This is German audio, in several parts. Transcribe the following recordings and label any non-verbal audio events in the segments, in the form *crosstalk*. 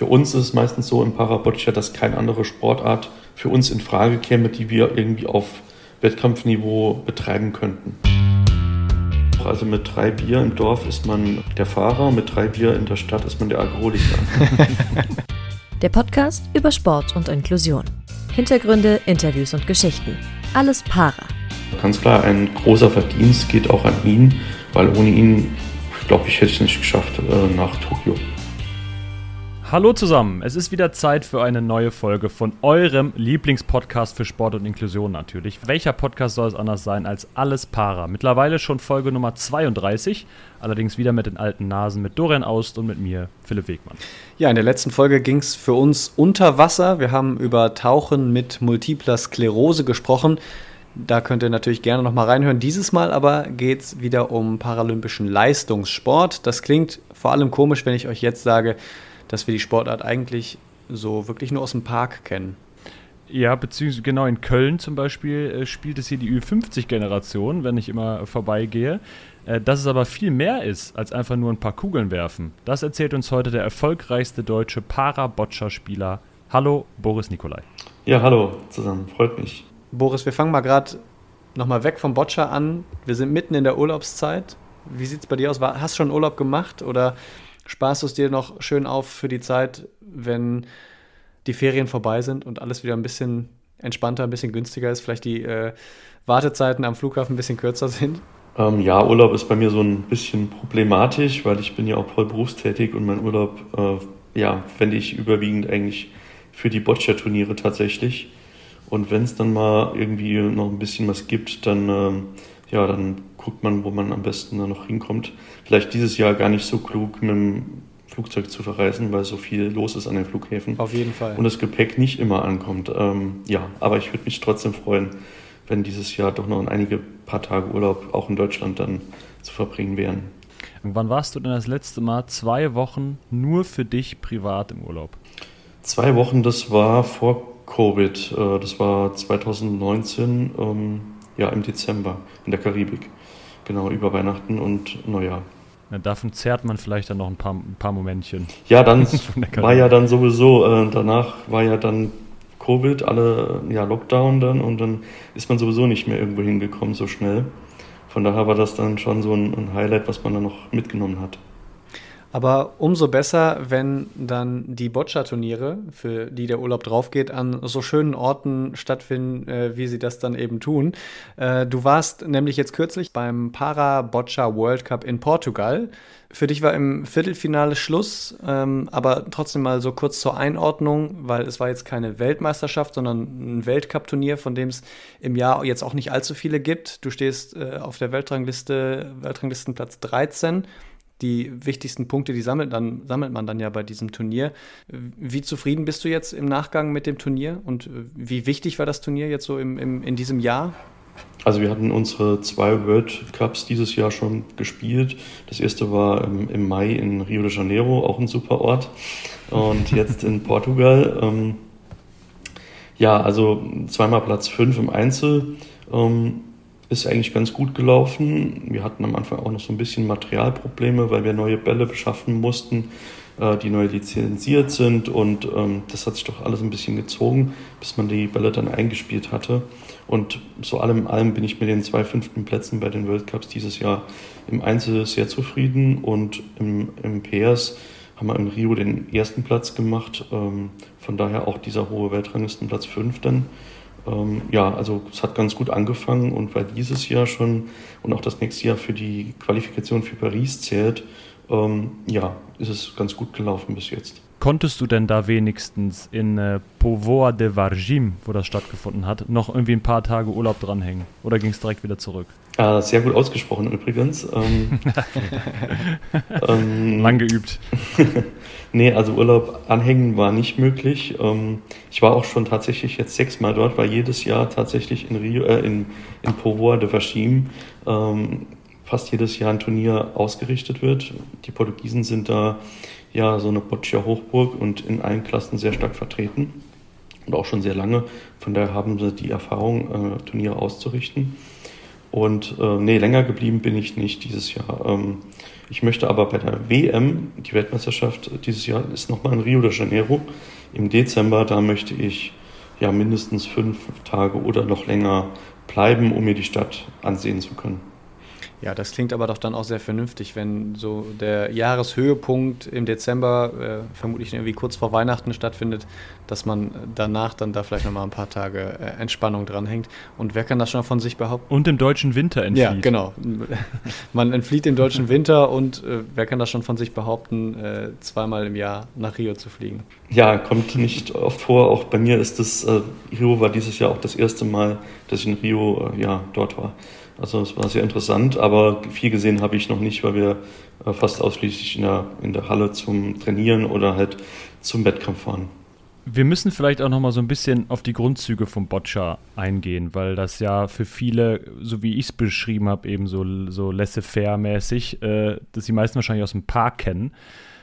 Für uns ist es meistens so im Paraboccia, dass keine andere Sportart für uns in Frage käme, die wir irgendwie auf Wettkampfniveau betreiben könnten. Also mit drei Bier im Dorf ist man der Fahrer, mit drei Bier in der Stadt ist man der Alkoholiker. *laughs* Der Podcast über Sport und Inklusion. Hintergründe, Interviews und Geschichten. Alles para. Ganz klar, ein großer Verdienst geht auch an ihn, weil ohne ihn, glaube ich, hätte ich es nicht geschafft äh, nach Tokio. Hallo zusammen, es ist wieder Zeit für eine neue Folge von eurem Lieblingspodcast für Sport und Inklusion natürlich. Welcher Podcast soll es anders sein als Alles Para? Mittlerweile schon Folge Nummer 32, allerdings wieder mit den alten Nasen mit Dorian Aust und mit mir, Philipp Wegmann. Ja, in der letzten Folge ging es für uns unter Wasser. Wir haben über Tauchen mit multipler Sklerose gesprochen. Da könnt ihr natürlich gerne nochmal reinhören. Dieses Mal aber geht es wieder um paralympischen Leistungssport. Das klingt vor allem komisch, wenn ich euch jetzt sage, dass wir die Sportart eigentlich so wirklich nur aus dem Park kennen. Ja, beziehungsweise genau in Köln zum Beispiel äh, spielt es hier die Ü50-Generation, wenn ich immer vorbeigehe. Äh, dass es aber viel mehr ist, als einfach nur ein paar Kugeln werfen. Das erzählt uns heute der erfolgreichste deutsche Para-Boccia-Spieler. Hallo, Boris Nikolai. Ja, hallo zusammen, freut mich. Boris, wir fangen mal gerade nochmal weg vom Boccia an. Wir sind mitten in der Urlaubszeit. Wie sieht es bei dir aus? Hast du schon Urlaub gemacht oder sparst du es dir noch schön auf für die Zeit, wenn die Ferien vorbei sind und alles wieder ein bisschen entspannter, ein bisschen günstiger ist, vielleicht die äh, Wartezeiten am Flughafen ein bisschen kürzer sind? Ähm, ja, Urlaub ist bei mir so ein bisschen problematisch, weil ich bin ja auch voll berufstätig und mein Urlaub, äh, ja, fände ich überwiegend eigentlich für die Boccia-Turniere tatsächlich. Und wenn es dann mal irgendwie noch ein bisschen was gibt, dann, ähm, ja, dann guckt man, wo man am besten dann noch hinkommt. Vielleicht dieses Jahr gar nicht so klug mit dem Flugzeug zu verreisen, weil so viel los ist an den Flughäfen. Auf jeden Fall. Und das Gepäck nicht immer ankommt. Ähm, ja, aber ich würde mich trotzdem freuen, wenn dieses Jahr doch noch einige paar Tage Urlaub auch in Deutschland dann zu verbringen wären. Und wann warst du denn das letzte Mal zwei Wochen nur für dich privat im Urlaub? Zwei Wochen, das war vor Covid. Äh, das war 2019, ähm, ja, im Dezember in der Karibik. Genau, über Weihnachten und Neujahr. Ja, davon zerrt man vielleicht dann noch ein paar, ein paar Momentchen. Ja, dann *laughs* war ja dann sowieso, äh, danach war ja dann Covid, alle ja, Lockdown dann und dann ist man sowieso nicht mehr irgendwo hingekommen so schnell. Von daher war das dann schon so ein, ein Highlight, was man dann noch mitgenommen hat. Aber umso besser, wenn dann die Boccia-Turniere, für die der Urlaub draufgeht, an so schönen Orten stattfinden, äh, wie sie das dann eben tun. Äh, du warst nämlich jetzt kürzlich beim Para-Boccia World Cup in Portugal. Für dich war im Viertelfinale Schluss, ähm, aber trotzdem mal so kurz zur Einordnung, weil es war jetzt keine Weltmeisterschaft, sondern ein Weltcup-Turnier, von dem es im Jahr jetzt auch nicht allzu viele gibt. Du stehst äh, auf der Weltrangliste, Weltranglistenplatz 13 die wichtigsten Punkte, die sammelt, dann, sammelt man dann ja bei diesem Turnier. Wie zufrieden bist du jetzt im Nachgang mit dem Turnier und äh, wie wichtig war das Turnier jetzt so im, im, in diesem Jahr? Also wir hatten unsere zwei World Cups dieses Jahr schon gespielt. Das erste war im, Mai in Rio de Janeiro, auch ein super Ort. Und *laughs* jetzt in Portugal. Ähm, ja, also zweimal Platz 5 im Einzel. Ähm, ist eigentlich ganz gut gelaufen. Wir hatten am Anfang auch noch so ein bisschen Materialprobleme, weil wir neue Bälle beschaffen mussten, äh, die neu lizenziert sind und ähm, das hat sich doch alles ein bisschen gezogen, bis man die Bälle dann eingespielt hatte. Und so allem in allem bin ich mit den zwei fünften Plätzen bei den World Cups dieses Jahr im Einzel sehr zufrieden und im, im PS haben wir in Rio den ersten Platz gemacht. Ähm, von daher auch dieser hohe Weltranglistenplatz 5 dann. Ähm, ja, also es hat ganz gut angefangen und weil dieses Jahr schon und auch das nächste Jahr für die Qualifikation für Paris zählt, ähm, ja, ist es ganz gut gelaufen bis jetzt. Konntest du denn da wenigstens in äh, Povoa de Vargim, wo das stattgefunden hat, noch irgendwie ein paar Tage Urlaub dranhängen? Oder ging es direkt wieder zurück? Äh, sehr gut ausgesprochen übrigens. Ähm, *laughs* ähm, Lang geübt. *laughs* nee, also Urlaub anhängen war nicht möglich. Ähm, ich war auch schon tatsächlich jetzt sechsmal dort, weil jedes Jahr tatsächlich in Rio, äh, in, in Povoa de Vargim ähm, fast jedes Jahr ein Turnier ausgerichtet wird. Die Portugiesen sind da ja so eine Boccia Hochburg und in allen Klassen sehr stark vertreten und auch schon sehr lange. Von daher haben sie die Erfahrung, äh, Turniere auszurichten. Und äh, nee, länger geblieben bin ich nicht dieses Jahr. Ähm, ich möchte aber bei der WM, die Weltmeisterschaft dieses Jahr ist nochmal in Rio de Janeiro im Dezember, da möchte ich ja mindestens fünf Tage oder noch länger bleiben, um mir die Stadt ansehen zu können. Ja, das klingt aber doch dann auch sehr vernünftig, wenn so der Jahreshöhepunkt im Dezember äh, vermutlich irgendwie kurz vor Weihnachten stattfindet, dass man danach dann da vielleicht nochmal ein paar Tage äh, Entspannung dranhängt. Und wer kann das schon von sich behaupten? Und im deutschen Winter entflieht. Ja, genau. *laughs* man entflieht im deutschen Winter und äh, wer kann das schon von sich behaupten, äh, zweimal im Jahr nach Rio zu fliegen? Ja, kommt nicht oft vor. Auch bei mir ist das, äh, Rio war dieses Jahr auch das erste Mal, dass ich in Rio äh, ja, dort war. Also es war sehr interessant, aber viel gesehen habe ich noch nicht, weil wir äh, fast ausschließlich in der, in der Halle zum Trainieren oder halt zum Wettkampf fahren. Wir müssen vielleicht auch noch mal so ein bisschen auf die Grundzüge vom Boccia eingehen, weil das ja für viele, so wie ich es beschrieben habe, eben so, so laissez-faire-mäßig, äh, dass die meisten wahrscheinlich aus dem Park kennen.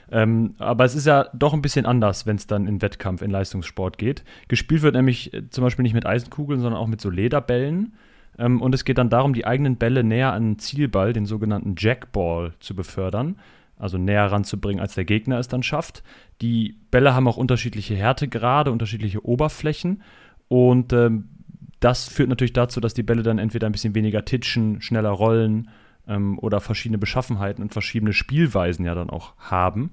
Ähm, aber es ist ja doch ein bisschen anders, wenn es dann in Wettkampf, in Leistungssport geht. Gespielt wird nämlich äh, zum Beispiel nicht mit Eisenkugeln, sondern auch mit so Lederbällen. Ähm, und es geht dann darum, die eigenen Bälle näher an den Zielball, den sogenannten Jackball, zu befördern. Also näher ranzubringen, als der Gegner es dann schafft. Die Bälle haben auch unterschiedliche Härtegrade, unterschiedliche Oberflächen. Und ähm, das führt natürlich dazu, dass die Bälle dann entweder ein bisschen weniger titschen, schneller rollen ähm, oder verschiedene Beschaffenheiten und verschiedene Spielweisen ja dann auch haben.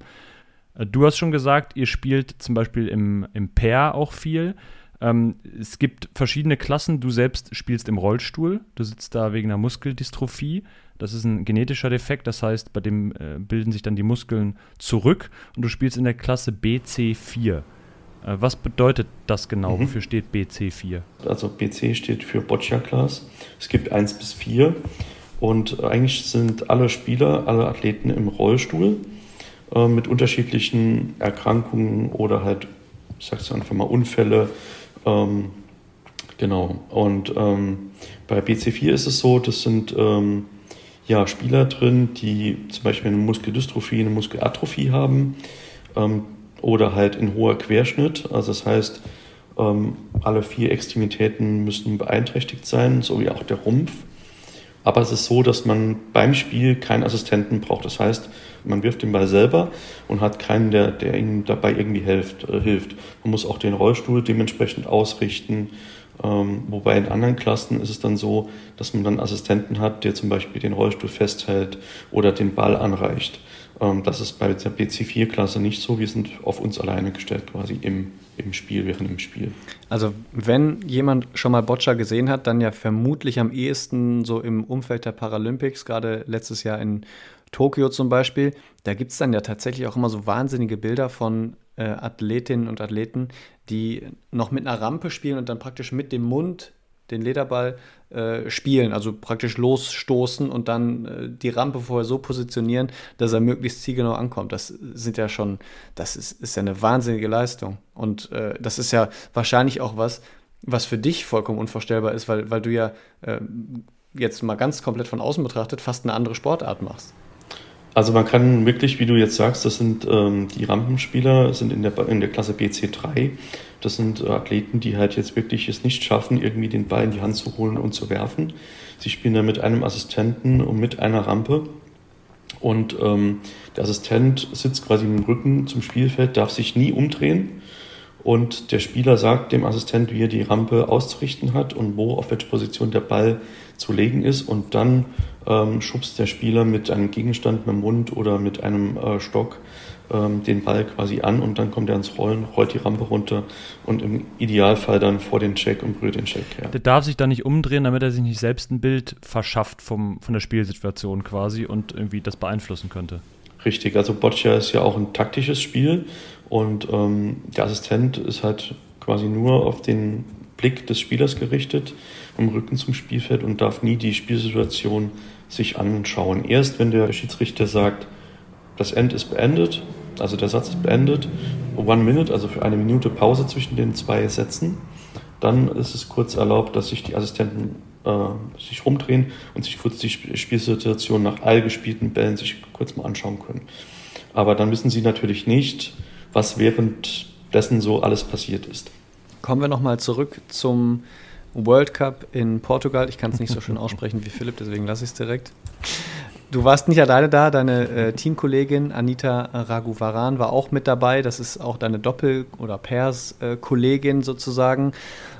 Äh, du hast schon gesagt, ihr spielt zum Beispiel im, im Pair auch viel. Ähm, es gibt verschiedene Klassen. Du selbst spielst im Rollstuhl. Du sitzt da wegen einer Muskeldystrophie. Das ist ein genetischer Defekt. Das heißt, bei dem äh, bilden sich dann die Muskeln zurück. Und du spielst in der Klasse BC4. Äh, was bedeutet das genau? Mhm. Wofür steht BC4? Also BC steht für Boccia Class. Es gibt 1 bis 4. Und eigentlich sind alle Spieler, alle Athleten im Rollstuhl äh, mit unterschiedlichen Erkrankungen oder halt, ich sag's einfach mal, Unfälle, ähm, genau. Und ähm, bei BC4 ist es so, das sind ähm, ja, Spieler drin, die zum Beispiel eine Muskeldystrophie, eine Muskelatrophie haben ähm, oder halt in hoher Querschnitt. Also das heißt, ähm, alle vier Extremitäten müssen beeinträchtigt sein, so wie auch der Rumpf. Aber es ist so, dass man beim Spiel keinen Assistenten braucht. Das heißt, man wirft den Ball selber und hat keinen, der, der ihm dabei irgendwie hilft, äh, hilft. Man muss auch den Rollstuhl dementsprechend ausrichten. Ähm, wobei in anderen Klassen ist es dann so, dass man dann Assistenten hat, der zum Beispiel den Rollstuhl festhält oder den Ball anreicht. Ähm, das ist bei der BC4-Klasse nicht so. Wir sind auf uns alleine gestellt quasi im, im Spiel, während im Spiel. Also wenn jemand schon mal Boccia gesehen hat, dann ja vermutlich am ehesten so im Umfeld der Paralympics, gerade letztes Jahr in Tokio zum Beispiel. Da gibt es dann ja tatsächlich auch immer so wahnsinnige Bilder von äh, Athletinnen und Athleten, die noch mit einer Rampe spielen und dann praktisch mit dem Mund den Lederball äh, spielen, also praktisch losstoßen und dann äh, die Rampe vorher so positionieren, dass er möglichst zielgenau ankommt. Das sind ja schon, das ist, ist ja eine wahnsinnige Leistung. Und äh, das ist ja wahrscheinlich auch was, was für dich vollkommen unvorstellbar ist, weil, weil du ja äh, jetzt mal ganz komplett von außen betrachtet fast eine andere Sportart machst. Also man kann wirklich, wie du jetzt sagst, das sind ähm, die Rampenspieler, sind in der, in der Klasse BC3. Das sind äh, Athleten, die halt jetzt wirklich es nicht schaffen, irgendwie den Ball in die Hand zu holen und zu werfen. Sie spielen dann mit einem Assistenten und mit einer Rampe. Und ähm, der Assistent sitzt quasi im Rücken zum Spielfeld, darf sich nie umdrehen. Und der Spieler sagt dem Assistent, wie er die Rampe auszurichten hat und wo, auf welche Position der Ball zu legen ist. Und dann ähm, schubst der Spieler mit einem Gegenstand, mit dem Mund oder mit einem äh, Stock ähm, den Ball quasi an und dann kommt er ins Rollen, rollt die Rampe runter und im Idealfall dann vor den Check und berührt den Check. Ja. Der darf sich da nicht umdrehen, damit er sich nicht selbst ein Bild verschafft vom, von der Spielsituation quasi und irgendwie das beeinflussen könnte. Richtig, also Boccia ist ja auch ein taktisches Spiel und ähm, der Assistent ist halt quasi nur auf den Blick des Spielers gerichtet, im Rücken zum Spielfeld und darf nie die Spielsituation sich anschauen. Erst wenn der Schiedsrichter sagt, das End ist beendet, also der Satz ist beendet, One Minute, also für eine Minute Pause zwischen den zwei Sätzen, dann ist es kurz erlaubt, dass sich die Assistenten äh, sich rumdrehen und sich kurz die Spielsituation nach all gespielten Bällen sich kurz mal anschauen können. Aber dann wissen sie natürlich nicht, was währenddessen so alles passiert ist. Kommen wir nochmal zurück zum World Cup in Portugal. Ich kann es nicht so schön *laughs* aussprechen wie Philipp, deswegen lasse ich es direkt. Du warst nicht alleine da, deine äh, Teamkollegin Anita Raghuvaran war auch mit dabei. Das ist auch deine Doppel- oder Pairs-Kollegin sozusagen.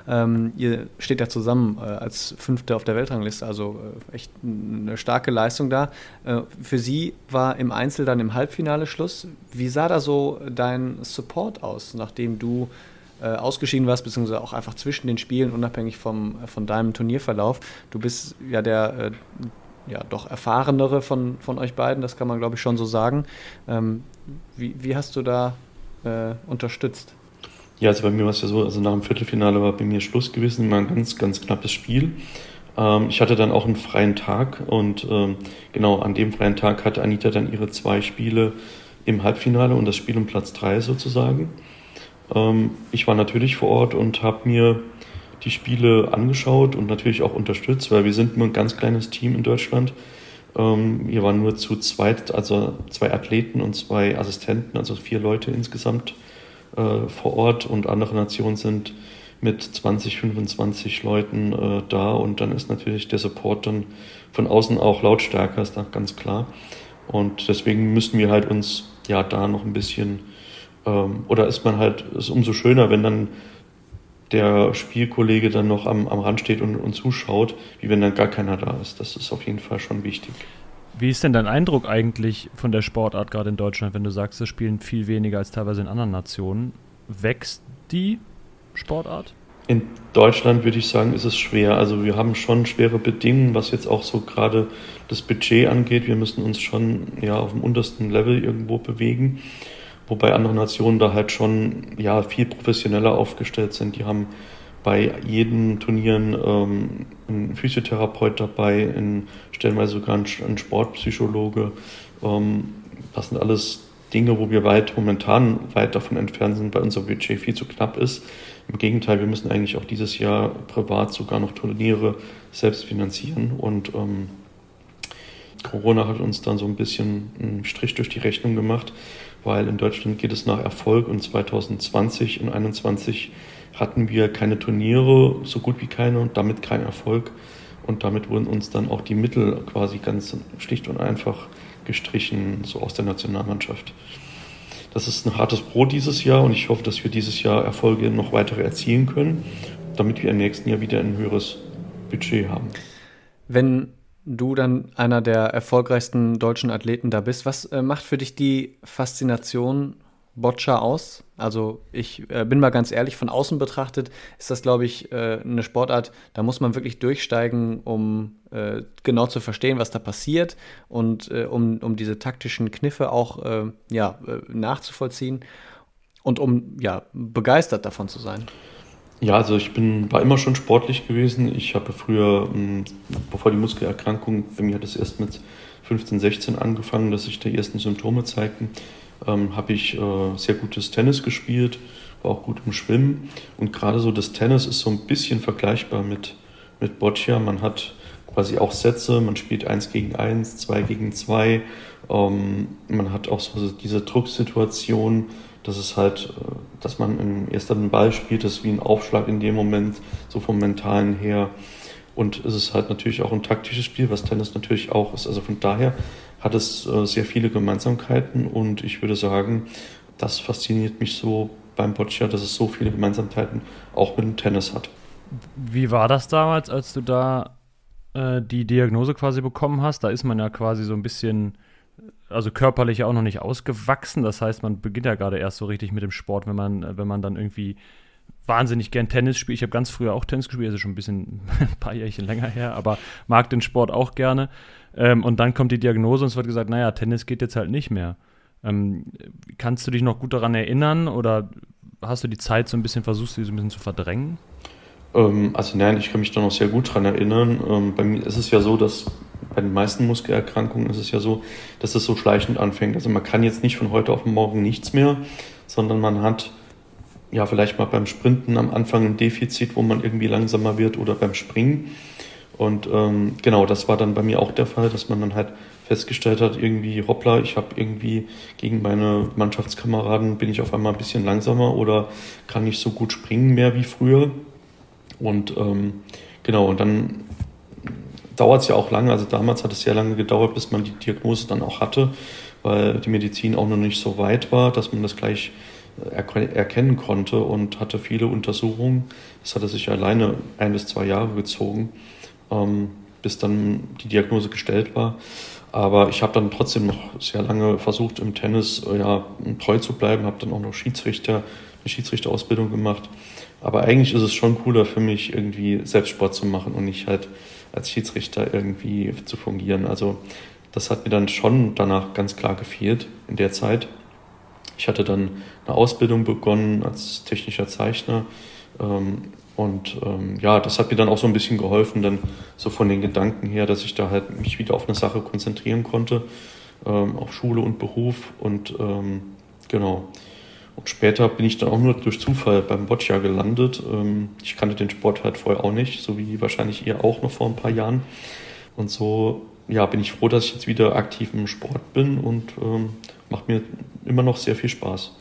Ähm, ihr steht ja zusammen äh, als Fünfte auf der Weltrangliste, also äh, echt eine starke Leistung da. Äh, für sie war im Einzel dann im Halbfinale Schluss. Wie sah da so dein Support aus, nachdem du äh, ausgeschieden warst, beziehungsweise auch einfach zwischen den Spielen, unabhängig vom, von deinem Turnierverlauf? Du bist ja der äh, ja, doch erfahrenere von, von euch beiden, das kann man glaube ich schon so sagen. Ähm, wie, wie hast du da äh, unterstützt? Ja, also bei mir war es ja so, also nach dem Viertelfinale war bei mir Schluss gewesen, immer ein ganz, ganz knappes Spiel. Ähm, ich hatte dann auch einen freien Tag und ähm, genau an dem freien Tag hatte Anita dann ihre zwei Spiele im Halbfinale und das Spiel um Platz drei sozusagen. Ähm, ich war natürlich vor Ort und habe mir die Spiele angeschaut und natürlich auch unterstützt, weil wir sind nur ein ganz kleines Team in Deutschland. Ähm, wir waren nur zu zweit, also zwei Athleten und zwei Assistenten, also vier Leute insgesamt äh, vor Ort und andere Nationen sind mit 20, 25 Leuten äh, da und dann ist natürlich der Support dann von außen auch lautstärker, ist da ganz klar. Und deswegen müssen wir halt uns ja da noch ein bisschen, ähm, oder ist man halt, ist umso schöner, wenn dann der Spielkollege dann noch am, am Rand steht und, und zuschaut, wie wenn dann gar keiner da ist. Das ist auf jeden Fall schon wichtig. Wie ist denn dein Eindruck eigentlich von der Sportart gerade in Deutschland, wenn du sagst, es spielen viel weniger als teilweise in anderen Nationen? Wächst die Sportart? In Deutschland würde ich sagen, ist es schwer. Also wir haben schon schwere Bedingungen, was jetzt auch so gerade das Budget angeht. Wir müssen uns schon ja auf dem untersten Level irgendwo bewegen, wobei andere Nationen da halt schon ja viel professioneller aufgestellt sind. Die haben bei jedem Turnieren ähm, ein Physiotherapeut dabei, in, stellenweise sogar ein, ein Sportpsychologe. Ähm, das sind alles Dinge, wo wir weit momentan weit davon entfernt sind, weil unser Budget viel zu knapp ist. Im Gegenteil, wir müssen eigentlich auch dieses Jahr privat sogar noch Turniere selbst finanzieren und ähm, Corona hat uns dann so ein bisschen einen Strich durch die Rechnung gemacht, weil in Deutschland geht es nach Erfolg und 2020 und 2021 hatten wir keine Turniere, so gut wie keine und damit kein Erfolg. Und damit wurden uns dann auch die Mittel quasi ganz schlicht und einfach gestrichen, so aus der Nationalmannschaft. Das ist ein hartes Brot dieses Jahr und ich hoffe, dass wir dieses Jahr Erfolge noch weitere erzielen können, damit wir im nächsten Jahr wieder ein höheres Budget haben. Wenn du dann einer der erfolgreichsten deutschen Athleten da bist, was äh, macht für dich die Faszination Boccia aus. Also ich äh, bin mal ganz ehrlich, von außen betrachtet ist das, glaube ich, äh, eine Sportart, da muss man wirklich durchsteigen, um äh, genau zu verstehen, was da passiert und äh, um, um diese taktischen Kniffe auch äh, ja, äh, nachzuvollziehen und um ja, begeistert davon zu sein. Ja, also ich bin, war immer schon sportlich gewesen. Ich habe früher, hm, bevor die Muskelerkrankung, bei mir hat es erst mit 15, 16 angefangen, dass sich die ersten Symptome zeigten ähm, habe ich äh, sehr gutes Tennis gespielt, war auch gut im Schwimmen. Und gerade so das Tennis ist so ein bisschen vergleichbar mit, mit Boccia. Man hat quasi auch Sätze, man spielt eins gegen eins, zwei gegen zwei. Ähm, man hat auch so diese Drucksituation, dass es halt, äh, dass man im ersten Ball spielt, das ist wie ein Aufschlag in dem Moment, so vom Mentalen her. Und es ist halt natürlich auch ein taktisches Spiel, was Tennis natürlich auch ist. Also von daher hat es äh, sehr viele Gemeinsamkeiten und ich würde sagen, das fasziniert mich so beim Boccia, dass es so viele Gemeinsamkeiten auch mit dem Tennis hat. Wie war das damals, als du da äh, die Diagnose quasi bekommen hast? Da ist man ja quasi so ein bisschen, also körperlich auch noch nicht ausgewachsen. Das heißt, man beginnt ja gerade erst so richtig mit dem Sport, wenn man, wenn man dann irgendwie wahnsinnig gern Tennis spielt. Ich habe ganz früher auch Tennis gespielt, also schon ein bisschen *laughs* ein paar Jährchen länger her, aber mag den Sport auch gerne. Ähm, und dann kommt die Diagnose und es wird gesagt, naja, Tennis geht jetzt halt nicht mehr. Ähm, kannst du dich noch gut daran erinnern oder hast du die Zeit so ein bisschen versucht, sie so ein bisschen zu verdrängen? Ähm, also nein, ich kann mich da noch sehr gut daran erinnern. Ähm, bei mir ist es ja so, dass bei den meisten Muskelerkrankungen ist es ja so, dass es so schleichend anfängt. Also man kann jetzt nicht von heute auf morgen nichts mehr, sondern man hat ja vielleicht mal beim Sprinten am Anfang ein Defizit, wo man irgendwie langsamer wird oder beim Springen. Und ähm, genau, das war dann bei mir auch der Fall, dass man dann halt festgestellt hat, irgendwie, hoppla, ich habe irgendwie gegen meine Mannschaftskameraden bin ich auf einmal ein bisschen langsamer oder kann nicht so gut springen mehr wie früher. Und ähm, genau, und dann dauert es ja auch lange. Also damals hat es sehr lange gedauert, bis man die Diagnose dann auch hatte, weil die Medizin auch noch nicht so weit war, dass man das gleich äh, erkennen konnte und hatte viele Untersuchungen. Das hatte sich alleine ein bis zwei Jahre gezogen, ähm, bis dann die Diagnose gestellt war. Aber ich habe dann trotzdem noch sehr lange versucht, im Tennis äh, ja, treu zu bleiben, habe dann auch noch Schiedsrichter, eine Schiedsrichterausbildung gemacht. Aber eigentlich ist es schon cooler für mich, irgendwie Selbstsport zu machen und nicht halt als Schiedsrichter irgendwie zu fungieren. Also das hat mir dann schon danach ganz klar gefehlt in der Zeit. Ich hatte dann eine Ausbildung begonnen als technischer Zeichner. Ähm, und ähm, ja, das hat mir dann auch so ein bisschen geholfen, dann so von den Gedanken her, dass ich da halt mich wieder auf eine Sache konzentrieren konnte, ähm, auf Schule und Beruf. Und ähm, genau. Und später bin ich dann auch nur durch Zufall beim Boccia gelandet. Ähm, ich kannte den Sport halt vorher auch nicht, so wie wahrscheinlich ihr auch noch vor ein paar Jahren. Und so ja, bin ich froh, dass ich jetzt wieder aktiv im Sport bin und ähm, macht mir immer noch sehr viel Spaß.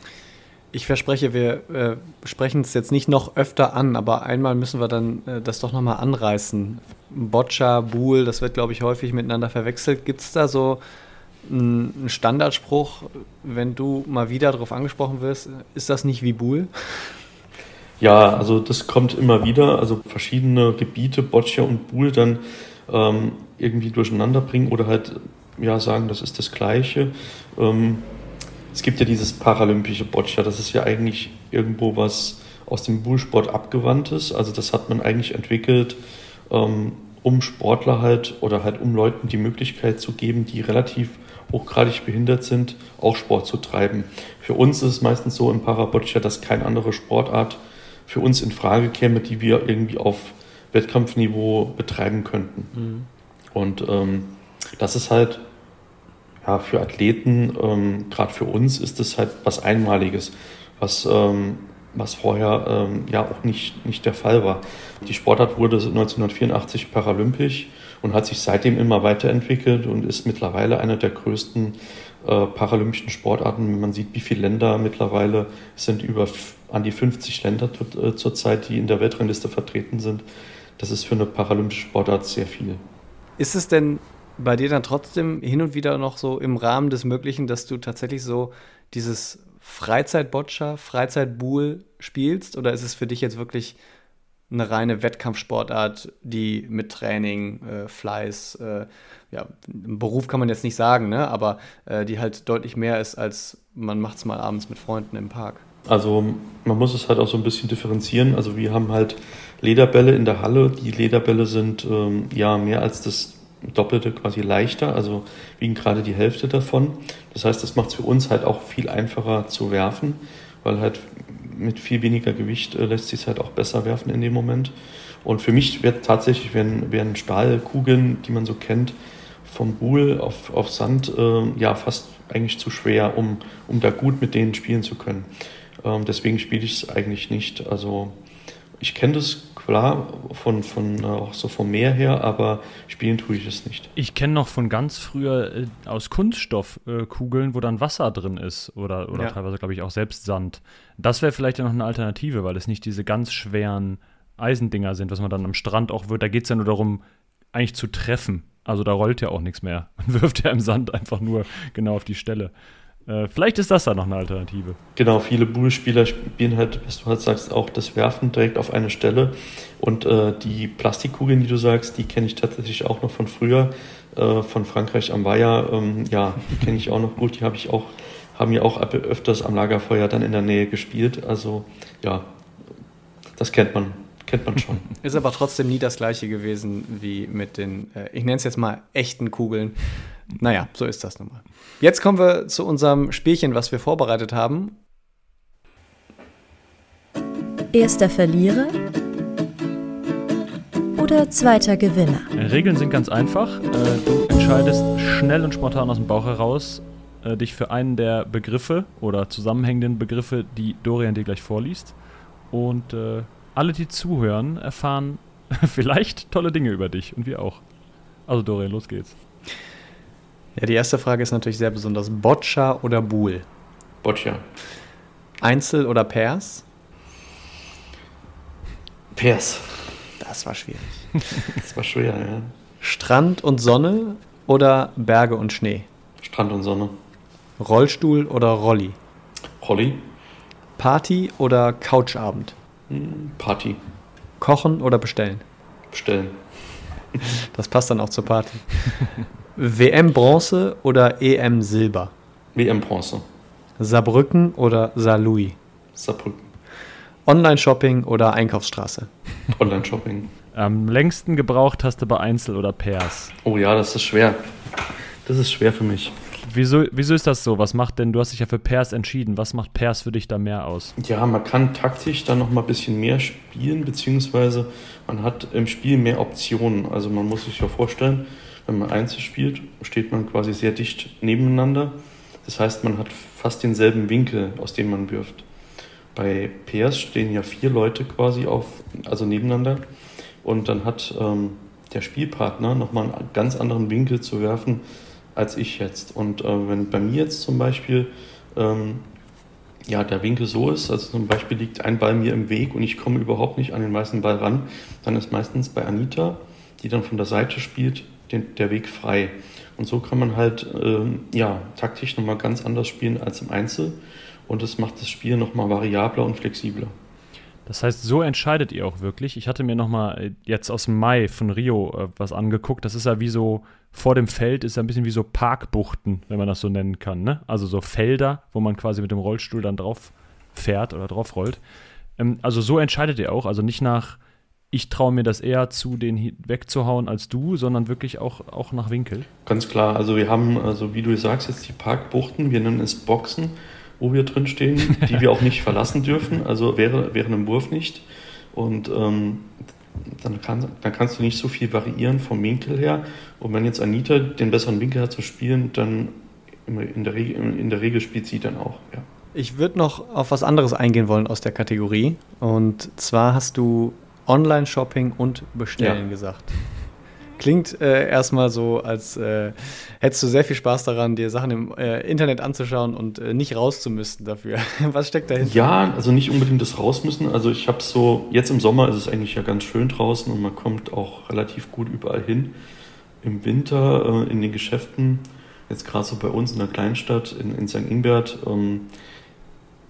Ich verspreche, wir äh, sprechen es jetzt nicht noch öfter an, aber einmal müssen wir dann äh, das doch nochmal anreißen. Boccia, Buhl, das wird, glaube ich, häufig miteinander verwechselt. Gibt es da so einen Standardspruch, wenn du mal wieder darauf angesprochen wirst, ist das nicht wie Buhl? Ja, also das kommt immer wieder. Also verschiedene Gebiete, Boccia und Buhl, dann ähm, irgendwie durcheinander bringen oder halt ja sagen, das ist das Gleiche. Ähm, es gibt ja dieses paralympische Boccia, das ist ja eigentlich irgendwo was aus dem Bullsport abgewandtes. Also das hat man eigentlich entwickelt, ähm, um Sportler halt oder halt um Leuten die Möglichkeit zu geben, die relativ hochgradig behindert sind, auch Sport zu treiben. Für uns ist es meistens so im Paraboccia, dass keine andere Sportart für uns in Frage käme, die wir irgendwie auf Wettkampfniveau betreiben könnten. Mhm. Und ähm, das ist halt ja, für Athleten, ähm, gerade für uns, ist das halt was Einmaliges, was, ähm, was vorher ähm, ja auch nicht, nicht der Fall war. Die Sportart wurde 1984 paralympisch und hat sich seitdem immer weiterentwickelt und ist mittlerweile einer der größten äh, paralympischen Sportarten. Man sieht, wie viele Länder mittlerweile sind, über an die 50 Länder äh, zurzeit, die in der Weltrangliste vertreten sind. Das ist für eine paralympische Sportart sehr viel. Ist es denn bei dir dann trotzdem hin und wieder noch so im Rahmen des Möglichen, dass du tatsächlich so dieses Freizeit-Boccia, Freizeit-Buhl spielst? Oder ist es für dich jetzt wirklich eine reine Wettkampfsportart, die mit Training, äh, Fleiß, äh, ja, Beruf kann man jetzt nicht sagen, ne? aber äh, die halt deutlich mehr ist, als man macht es mal abends mit Freunden im Park? Also man muss es halt auch so ein bisschen differenzieren. Also wir haben halt Lederbälle in der Halle. Die Lederbälle sind ähm, ja mehr als das Doppelte quasi leichter, also wiegen gerade die Hälfte davon. Das heißt, das macht es für uns halt auch viel einfacher zu werfen, weil halt mit viel weniger Gewicht äh, lässt sich es halt auch besser werfen in dem Moment. Und für mich wird tatsächlich, werden, werden Stahlkugeln, die man so kennt, vom Buhl auf, auf Sand, äh, ja, fast eigentlich zu schwer, um, um da gut mit denen spielen zu können. Ähm, deswegen spiele ich es eigentlich nicht. Also ich kenne das klar von, von auch so vom Meer her, aber spielen tue ich es nicht. Ich kenne noch von ganz früher äh, aus Kunststoff äh, wo dann Wasser drin ist oder, oder ja. teilweise, glaube ich, auch selbst Sand. Das wäre vielleicht ja noch eine Alternative, weil es nicht diese ganz schweren Eisendinger sind, was man dann am Strand auch wird. Da geht es ja nur darum, eigentlich zu treffen. Also da rollt ja auch nichts mehr. Man *laughs* wirft ja im Sand einfach nur genau auf die Stelle. Äh, vielleicht ist das da noch eine Alternative. Genau, viele Bullspieler spielen halt, was du halt sagst, auch das Werfen direkt auf eine Stelle. Und äh, die Plastikkugeln, die du sagst, die kenne ich tatsächlich auch noch von früher, äh, von Frankreich am Weiher. Ähm, ja, die kenne ich auch noch gut. Die habe ich auch, haben ja auch öfters am Lagerfeuer dann in der Nähe gespielt. Also ja, das kennt man kennt man schon. *laughs* Ist aber trotzdem nie das gleiche gewesen wie mit den, äh, ich nenne es jetzt mal echten Kugeln. Naja, so ist das nun mal. Jetzt kommen wir zu unserem Spielchen, was wir vorbereitet haben. Erster Verlierer oder zweiter Gewinner? Regeln sind ganz einfach. Äh, du entscheidest schnell und spontan aus dem Bauch heraus äh, dich für einen der Begriffe oder zusammenhängenden Begriffe, die Dorian dir gleich vorliest. Und äh, alle, die zuhören, erfahren *laughs* vielleicht tolle Dinge über dich und wir auch. Also Dorian, los geht's. Ja, die erste Frage ist natürlich sehr besonders. Boccia oder Buhl? Boccia. Einzel oder Pairs? Pers. Das war schwierig. Das war schwer, ja. Strand und Sonne oder Berge und Schnee? Strand und Sonne. Rollstuhl oder Rolli? Rolli. Party oder Couchabend? Hm, Party. Kochen oder bestellen? Bestellen. Das passt dann auch zur Party. *laughs* WM Bronze oder EM Silber? WM Bronze. Saarbrücken oder Saarlouis? Saarbrücken. Online-Shopping oder Einkaufsstraße? Online-Shopping. Am längsten gebraucht hast du bei Einzel oder Pairs? Oh ja, das ist schwer. Das ist schwer für mich. Wieso, wieso ist das so? Was macht denn, du hast dich ja für Pairs entschieden. Was macht Pairs für dich da mehr aus? Ja, man kann taktisch dann noch mal ein bisschen mehr spielen, beziehungsweise man hat im Spiel mehr Optionen. Also man muss sich ja vorstellen, wenn man Einzel spielt, steht man quasi sehr dicht nebeneinander. Das heißt, man hat fast denselben Winkel, aus dem man wirft. Bei Pairs stehen ja vier Leute quasi auf, also nebeneinander. Und dann hat ähm, der Spielpartner nochmal einen ganz anderen Winkel zu werfen als ich jetzt. Und äh, wenn bei mir jetzt zum Beispiel ähm, ja, der Winkel so ist, also zum Beispiel liegt ein Ball mir im Weg und ich komme überhaupt nicht an den weißen Ball ran, dann ist meistens bei Anita, die dann von der Seite spielt, den, der Weg frei. Und so kann man halt ähm, ja, taktisch nochmal ganz anders spielen als im Einzel. Und das macht das Spiel nochmal variabler und flexibler. Das heißt, so entscheidet ihr auch wirklich. Ich hatte mir nochmal äh, jetzt aus dem Mai von Rio äh, was angeguckt. Das ist ja wie so, vor dem Feld ist ja ein bisschen wie so Parkbuchten, wenn man das so nennen kann. Ne? Also so Felder, wo man quasi mit dem Rollstuhl dann drauf fährt oder drauf rollt. Ähm, also so entscheidet ihr auch. Also nicht nach, ich traue mir das eher zu, den wegzuhauen als du, sondern wirklich auch, auch nach Winkel. Ganz klar. Also wir haben, also wie du sagst, jetzt die Parkbuchten. Wir nennen es Boxen wo wir drin stehen, *laughs* die wir auch nicht verlassen dürfen, also wäre, während dem Wurf nicht. Und ähm, dann, kann, dann kannst du nicht so viel variieren vom Winkel her. Und wenn jetzt Anita den besseren Winkel hat zu spielen, dann in der, Regel, in der Regel spielt sie dann auch, ja. Ich würde noch auf was anderes eingehen wollen aus der Kategorie. Und zwar hast du Online-Shopping und Bestellen ja. gesagt. Klingt äh, erstmal so, als äh, hättest du sehr viel Spaß daran, dir Sachen im äh, Internet anzuschauen und äh, nicht rauszumüssen dafür. *laughs* Was steckt dahinter? Ja, also nicht unbedingt das rausmüssen. Also ich habe so, jetzt im Sommer ist es eigentlich ja ganz schön draußen und man kommt auch relativ gut überall hin. Im Winter äh, in den Geschäften, jetzt gerade so bei uns in der Kleinstadt in, in St. Ingbert, ähm,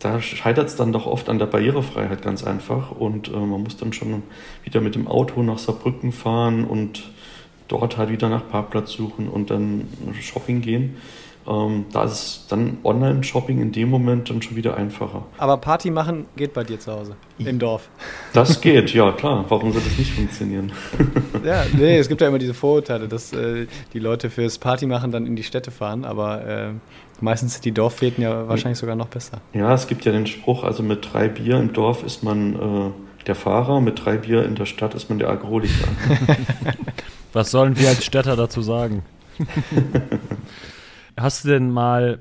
da scheitert es dann doch oft an der Barrierefreiheit ganz einfach und äh, man muss dann schon wieder mit dem Auto nach Saarbrücken fahren und dort halt wieder nach Parkplatz suchen und dann Shopping gehen. Ähm, da ist dann Online-Shopping in dem Moment dann schon wieder einfacher. Aber Party machen geht bei dir zu Hause, im Dorf. Das *laughs* geht, ja klar. Warum soll das nicht funktionieren? *laughs* ja, nee, es gibt ja immer diese Vorurteile, dass äh, die Leute fürs Party machen dann in die Städte fahren, aber äh, meistens sind die Dorffäden ja wahrscheinlich sogar noch besser. Ja, es gibt ja den Spruch, also mit drei Bier im Dorf ist man äh, der Fahrer, mit drei Bier in der Stadt ist man der Alkoholiker. *laughs* Was sollen wir als Städter dazu sagen? Hast du denn mal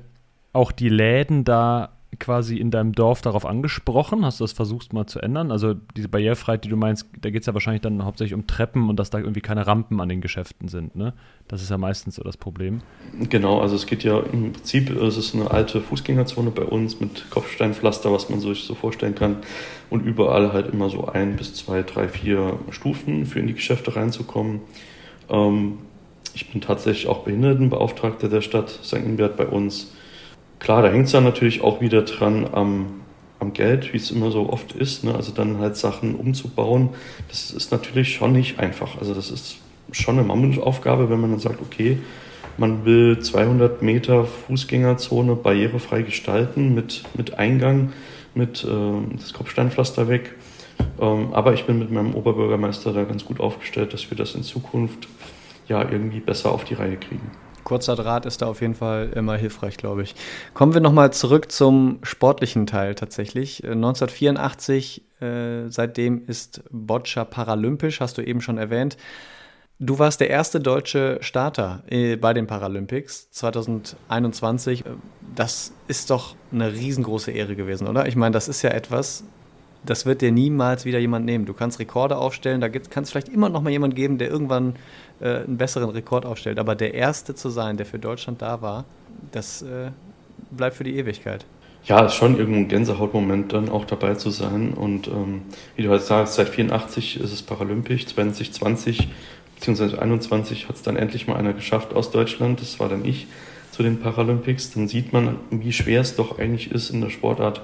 auch die Läden da quasi in deinem Dorf darauf angesprochen? Hast du das versucht mal zu ändern? Also diese Barrierefreiheit, die du meinst, da geht es ja wahrscheinlich dann hauptsächlich um Treppen und dass da irgendwie keine Rampen an den Geschäften sind. Ne? Das ist ja meistens so das Problem. Genau, also es geht ja im Prinzip, es ist eine alte Fußgängerzone bei uns mit Kopfsteinpflaster, was man sich so vorstellen kann. Und überall halt immer so ein bis zwei, drei, vier Stufen für in die Geschäfte reinzukommen. Ähm, ich bin tatsächlich auch Behindertenbeauftragter der Stadt St. Ingbert bei uns. Klar, da hängt es dann natürlich auch wieder dran am, am Geld, wie es immer so oft ist. Ne? Also dann halt Sachen umzubauen, das ist natürlich schon nicht einfach. Also das ist schon eine Mammutaufgabe, wenn man dann sagt, okay, man will 200 Meter Fußgängerzone barrierefrei gestalten mit, mit Eingang, mit äh, das Kopfsteinpflaster weg. Ähm, aber ich bin mit meinem Oberbürgermeister da ganz gut aufgestellt, dass wir das in Zukunft ja irgendwie besser auf die Reihe kriegen. Kurzer Draht ist da auf jeden Fall immer hilfreich, glaube ich. Kommen wir nochmal zurück zum sportlichen Teil tatsächlich. 1984, äh, äh, seitdem ist Boccia paralympisch, hast du eben schon erwähnt. Du warst der erste deutsche Starter äh, bei den Paralympics 2021. Das ist doch eine riesengroße Ehre gewesen, oder? Ich meine, das ist ja etwas, das wird dir niemals wieder jemand nehmen. Du kannst Rekorde aufstellen, da kann es vielleicht immer noch mal jemand geben, der irgendwann äh, einen besseren Rekord aufstellt. Aber der Erste zu sein, der für Deutschland da war, das äh, bleibt für die Ewigkeit. ja, ist schon irgendwo ein Gänsehautmoment, dann auch dabei zu sein. Und ähm, wie du halt sagst, seit 84 ist es Paralympisch, 2020 bzw. 2021 hat es dann endlich mal einer geschafft aus Deutschland. Das war dann ich zu den Paralympics. Dann sieht man, wie schwer es doch eigentlich ist, in der Sportart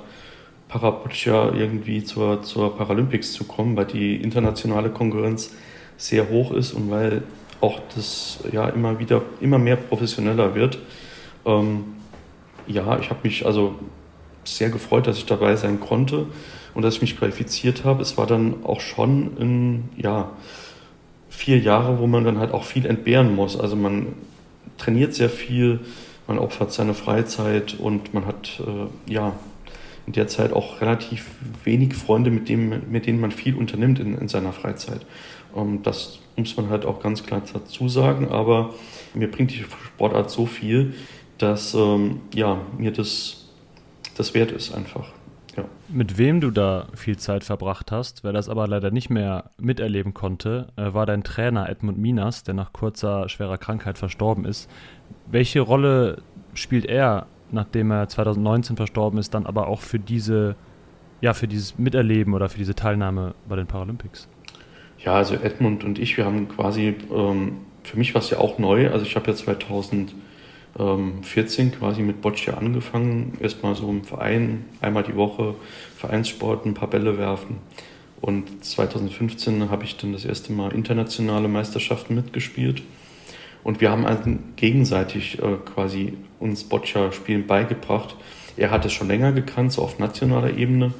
Paraboccia irgendwie zur, zur Paralympics zu kommen, weil die internationale Konkurrenz sehr hoch ist und weil auch das ja immer wieder immer mehr professioneller wird. Ähm, ja, ich habe mich also sehr gefreut, dass ich dabei sein konnte und dass ich mich qualifiziert habe. Es war dann auch schon in, ja, vier Jahre, wo man dann halt auch viel entbehren muss. Also man trainiert sehr viel, man opfert seine Freizeit und man hat äh, ja in der Zeit auch relativ wenig Freunde, mit, dem, mit denen man viel unternimmt in, in seiner Freizeit. Ähm, das muss man halt auch ganz klar dazu sagen, aber mir bringt die Sportart so viel, dass ähm, ja, mir das das wert ist einfach. Ja. Mit wem du da viel Zeit verbracht hast, wer das aber leider nicht mehr miterleben konnte, äh, war dein Trainer Edmund Minas, der nach kurzer schwerer Krankheit verstorben ist. Welche Rolle spielt er, nachdem er 2019 verstorben ist, dann aber auch für diese, ja, für dieses Miterleben oder für diese Teilnahme bei den Paralympics? Ja, also Edmund und ich, wir haben quasi, ähm, für mich war es ja auch neu. Also ich habe ja 2000 14 ähm, quasi mit Boccia angefangen. Erstmal so im Verein, einmal die Woche Vereinssport, ein paar Bälle werfen. Und 2015 habe ich dann das erste Mal internationale Meisterschaften mitgespielt. Und wir haben also gegenseitig äh, quasi uns Boccia-Spielen beigebracht. Er hat es schon länger gekannt, so auf nationaler Ebene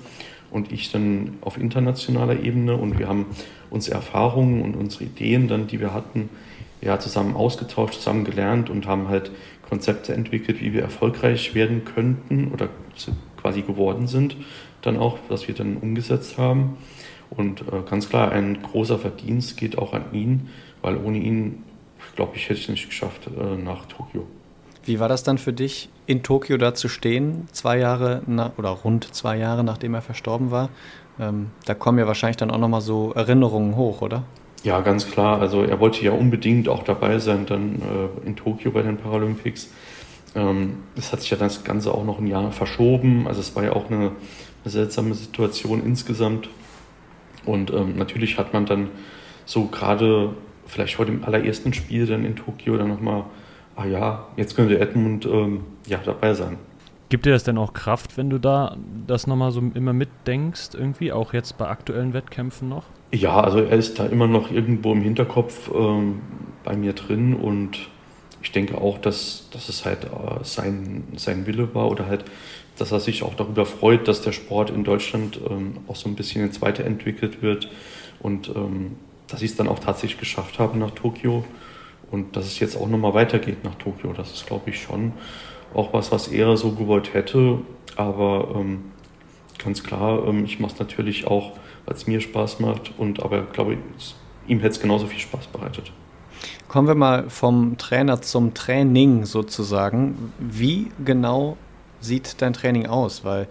und ich dann auf internationaler Ebene. Und wir haben unsere Erfahrungen und unsere Ideen dann, die wir hatten, ja, zusammen ausgetauscht, zusammen gelernt und haben halt Konzepte entwickelt, wie wir erfolgreich werden könnten oder quasi geworden sind, dann auch, was wir dann umgesetzt haben. Und äh, ganz klar, ein großer Verdienst geht auch an ihn, weil ohne ihn, glaube ich, hätte ich es nicht geschafft äh, nach Tokio. Wie war das dann für dich, in Tokio da zu stehen, zwei Jahre nach, oder rund zwei Jahre nachdem er verstorben war? Ähm, da kommen ja wahrscheinlich dann auch nochmal so Erinnerungen hoch, oder? Ja, ganz klar. Also er wollte ja unbedingt auch dabei sein, dann äh, in Tokio bei den Paralympics. Ähm, es hat sich ja das Ganze auch noch ein Jahr verschoben. Also es war ja auch eine, eine seltsame Situation insgesamt. Und ähm, natürlich hat man dann so gerade vielleicht vor dem allerersten Spiel dann in Tokio dann nochmal, ah ja, jetzt könnte Edmund ähm, ja dabei sein. Gibt dir das denn auch Kraft, wenn du da das nochmal so immer mitdenkst, irgendwie, auch jetzt bei aktuellen Wettkämpfen noch? Ja, also er ist da immer noch irgendwo im Hinterkopf ähm, bei mir drin und ich denke auch, dass, dass es halt äh, sein, sein Wille war oder halt, dass er sich auch darüber freut, dass der Sport in Deutschland ähm, auch so ein bisschen ins Weiterentwickelt wird und ähm, dass ich es dann auch tatsächlich geschafft habe nach Tokio und dass es jetzt auch nochmal weitergeht nach Tokio. Das ist, glaube ich, schon auch was, was er so gewollt hätte. Aber ähm, ganz klar, ähm, ich mache es natürlich auch, weil es mir Spaß macht. Und aber glaube ich, ihm hätte es genauso viel Spaß bereitet. Kommen wir mal vom Trainer zum Training sozusagen. Wie genau sieht dein Training aus? Weil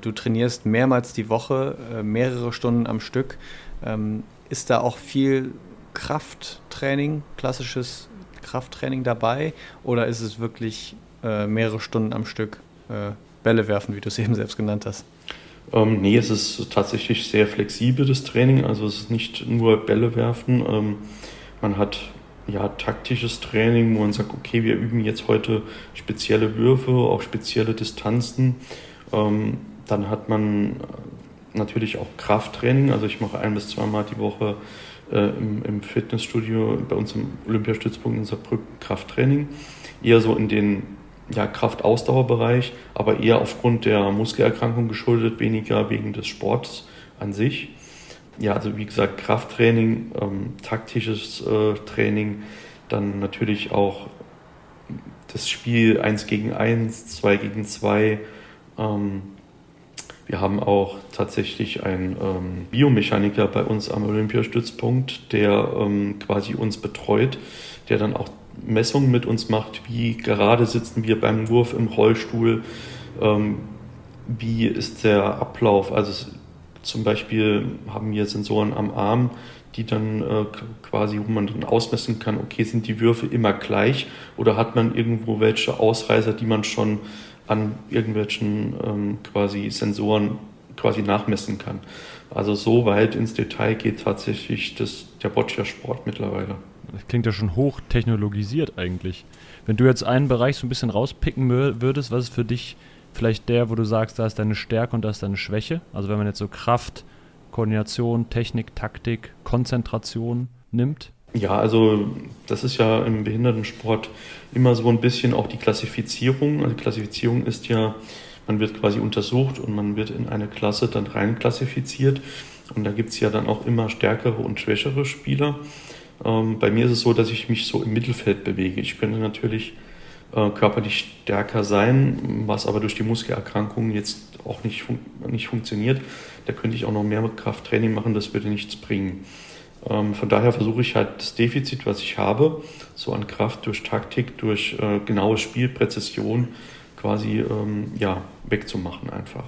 du trainierst mehrmals die Woche, äh, mehrere Stunden am Stück. Ähm, ist da auch viel Krafttraining, klassisches Krafttraining dabei? Oder ist es wirklich äh, mehrere Stunden am Stück äh, Bälle werfen, wie du es eben selbst genannt hast? Ähm, nee, es ist tatsächlich sehr flexibel, das Training. Also es ist nicht nur Bälle werfen. Ähm, man hat ja taktisches Training, wo man sagt, okay, wir üben jetzt heute spezielle Würfe, auch spezielle Distanzen. Ähm, dann hat man natürlich auch Krafttraining. Also ich mache ein bis zweimal die Woche äh, im, im, Fitnessstudio bei uns im Olympiastützpunkt in Saarbrücken Krafttraining. Eher so in den ja, Kraftausdauerbereich, aber eher aufgrund der Muskelerkrankung geschuldet, weniger wegen des Sports an sich. Ja, also wie gesagt, Krafttraining, ähm, taktisches äh, Training, dann natürlich auch das Spiel 1 gegen 1, 2 gegen 2. Ähm, wir haben auch tatsächlich einen ähm, Biomechaniker bei uns am Olympiastützpunkt, der ähm, quasi uns betreut, der dann auch Messungen mit uns macht, wie gerade sitzen wir beim Wurf im Rollstuhl, ähm, wie ist der Ablauf. Also zum Beispiel haben wir Sensoren am Arm, die dann äh, quasi, wo man dann ausmessen kann, okay, sind die Würfe immer gleich oder hat man irgendwo welche Ausreißer, die man schon an irgendwelchen ähm, quasi Sensoren quasi nachmessen kann. Also so weit ins Detail geht tatsächlich das, der Boccia-Sport mittlerweile. Das klingt ja schon hoch technologisiert eigentlich. Wenn du jetzt einen Bereich so ein bisschen rauspicken würdest, was ist für dich vielleicht der, wo du sagst, da ist deine Stärke und da ist deine Schwäche? Also wenn man jetzt so Kraft, Koordination, Technik, Taktik, Konzentration nimmt? Ja, also das ist ja im Behindertensport immer so ein bisschen auch die Klassifizierung. Also die Klassifizierung ist ja, man wird quasi untersucht und man wird in eine Klasse dann rein klassifiziert. Und da gibt es ja dann auch immer stärkere und schwächere Spieler. Ähm, bei mir ist es so, dass ich mich so im Mittelfeld bewege. Ich könnte natürlich äh, körperlich stärker sein, was aber durch die Muskelerkrankungen jetzt auch nicht, fun nicht funktioniert. Da könnte ich auch noch mehr Krafttraining machen, das würde nichts bringen. Ähm, von daher versuche ich halt das Defizit, was ich habe, so an Kraft durch Taktik, durch äh, genaue Spielpräzision quasi ähm, ja, wegzumachen einfach.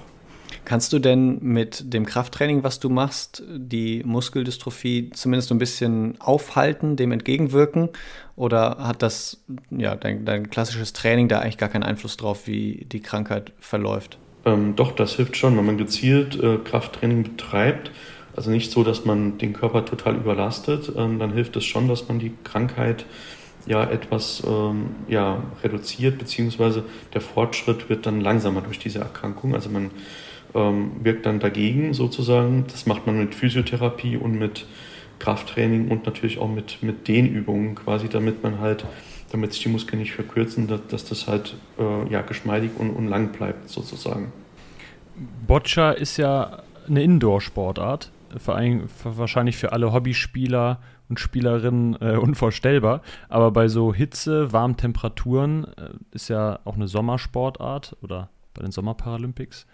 Kannst du denn mit dem Krafttraining, was du machst, die Muskeldystrophie zumindest so ein bisschen aufhalten, dem entgegenwirken? Oder hat das, ja, dein, dein klassisches Training da eigentlich gar keinen Einfluss drauf, wie die Krankheit verläuft? Ähm, doch, das hilft schon, wenn man gezielt äh, Krafttraining betreibt. Also nicht so, dass man den Körper total überlastet, ähm, dann hilft es schon, dass man die Krankheit ja etwas ähm, ja, reduziert, beziehungsweise der Fortschritt wird dann langsamer durch diese Erkrankung. Also man ähm, wirkt dann dagegen sozusagen. Das macht man mit Physiotherapie und mit Krafttraining und natürlich auch mit, mit Dehnübungen quasi, damit man halt, damit sich die Muskeln nicht verkürzen, dass, dass das halt äh, ja, geschmeidig und, und lang bleibt sozusagen. Boccia ist ja eine Indoor-Sportart, wahrscheinlich für alle Hobbyspieler und Spielerinnen äh, unvorstellbar. Aber bei so Hitze, warmen Temperaturen äh, ist ja auch eine Sommersportart oder bei den Sommerparalympics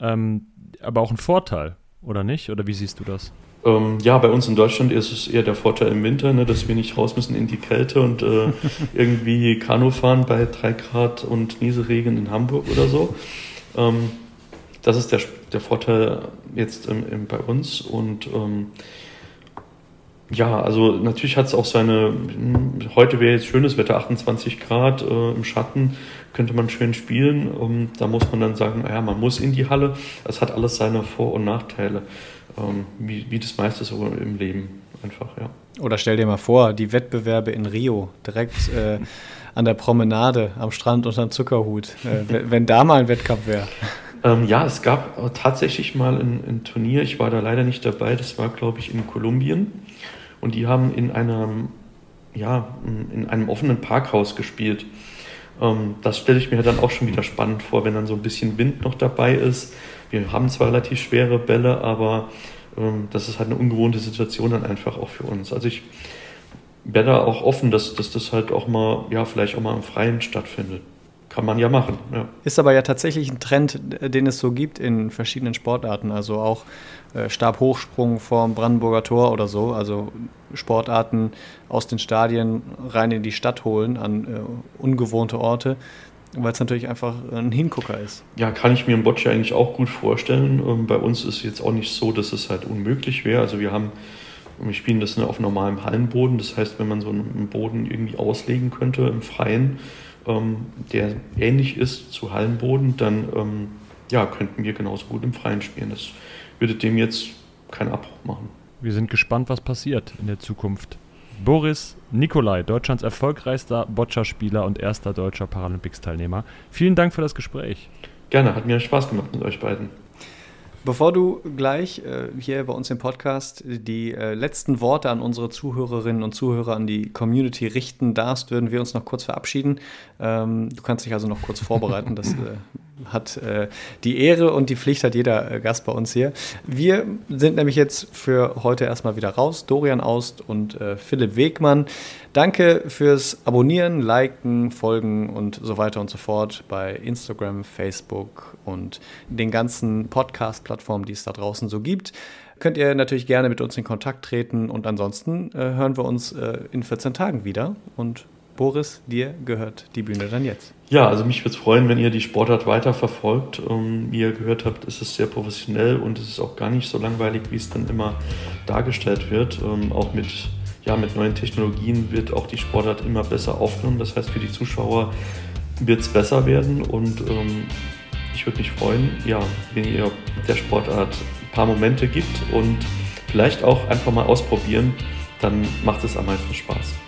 ähm, aber auch ein Vorteil, oder nicht? Oder wie siehst du das? Ähm, ja, bei uns in Deutschland ist es eher der Vorteil im Winter, ne, dass wir nicht raus müssen in die Kälte und äh, *laughs* irgendwie Kanu fahren bei 3 Grad und Nieselregen in Hamburg oder so. Ähm, das ist der, der Vorteil jetzt im, bei uns und ähm, ja, also natürlich hat es auch seine, heute wäre jetzt schönes Wetter, 28 Grad äh, im Schatten, könnte man schön spielen. Um, da muss man dann sagen, ja, man muss in die Halle. Es hat alles seine Vor- und Nachteile, ähm, wie, wie das meiste so im Leben einfach, ja. Oder stell dir mal vor, die Wettbewerbe in Rio, direkt äh, an der Promenade, am Strand unter dem Zuckerhut, äh, wenn da mal ein Wettkampf wäre. Ähm, ja, es gab tatsächlich mal ein, ein, Turnier, ich war da leider nicht dabei, das war, glaube ich, in Kolumbien. Und die haben in einem, ja, in einem offenen Parkhaus gespielt. Ähm, das stelle ich mir dann auch schon wieder spannend vor, wenn dann so ein bisschen Wind noch dabei ist. Wir haben zwar relativ schwere Bälle, aber ähm, das ist halt eine ungewohnte Situation dann einfach auch für uns. Also ich wäre da auch offen, dass, dass das halt auch mal, ja, vielleicht auch mal im Freien stattfindet. Kann man ja machen. Ja. Ist aber ja tatsächlich ein Trend, den es so gibt in verschiedenen Sportarten. Also auch äh, Stabhochsprung vorm Brandenburger Tor oder so. Also Sportarten aus den Stadien rein in die Stadt holen an äh, ungewohnte Orte. Weil es natürlich einfach ein Hingucker ist. Ja, kann ich mir im Boccia eigentlich auch gut vorstellen. Ähm, bei uns ist es jetzt auch nicht so, dass es halt unmöglich wäre. Also wir haben wir spielen das auf normalem Hallenboden. Das heißt, wenn man so einen Boden irgendwie auslegen könnte im Freien, ähm, der ähnlich ist zu Hallenboden, dann ähm, ja, könnten wir genauso gut im Freien spielen. Das würde dem jetzt keinen Abbruch machen. Wir sind gespannt, was passiert in der Zukunft. Boris Nikolai, Deutschlands erfolgreichster Boccia-Spieler und erster deutscher Paralympics-Teilnehmer. Vielen Dank für das Gespräch. Gerne, hat mir Spaß gemacht mit euch beiden. Bevor du gleich äh, hier bei uns im Podcast die äh, letzten Worte an unsere Zuhörerinnen und Zuhörer, an die Community richten darfst, würden wir uns noch kurz verabschieden. Ähm, du kannst dich also noch kurz vorbereiten. Das äh, hat äh, die Ehre und die Pflicht hat jeder äh, Gast bei uns hier. Wir sind nämlich jetzt für heute erstmal wieder raus. Dorian Aust und äh, Philipp Wegmann. Danke fürs Abonnieren, Liken, Folgen und so weiter und so fort bei Instagram, Facebook und den ganzen Podcast-Plattformen, die es da draußen so gibt. Könnt ihr natürlich gerne mit uns in Kontakt treten und ansonsten äh, hören wir uns äh, in 14 Tagen wieder und Boris, dir gehört die Bühne dann jetzt. Ja, also mich würde es freuen, wenn ihr die Sportart weiter verfolgt. Um, wie ihr gehört habt, ist es sehr professionell und es ist auch gar nicht so langweilig, wie es dann immer dargestellt wird. Um, auch mit, ja, mit neuen Technologien wird auch die Sportart immer besser aufgenommen. Das heißt, für die Zuschauer wird es besser werden und ähm, ich würde mich freuen, ja, wenn ihr der Sportart ein paar Momente gibt und vielleicht auch einfach mal ausprobieren, dann macht es am meisten Spaß.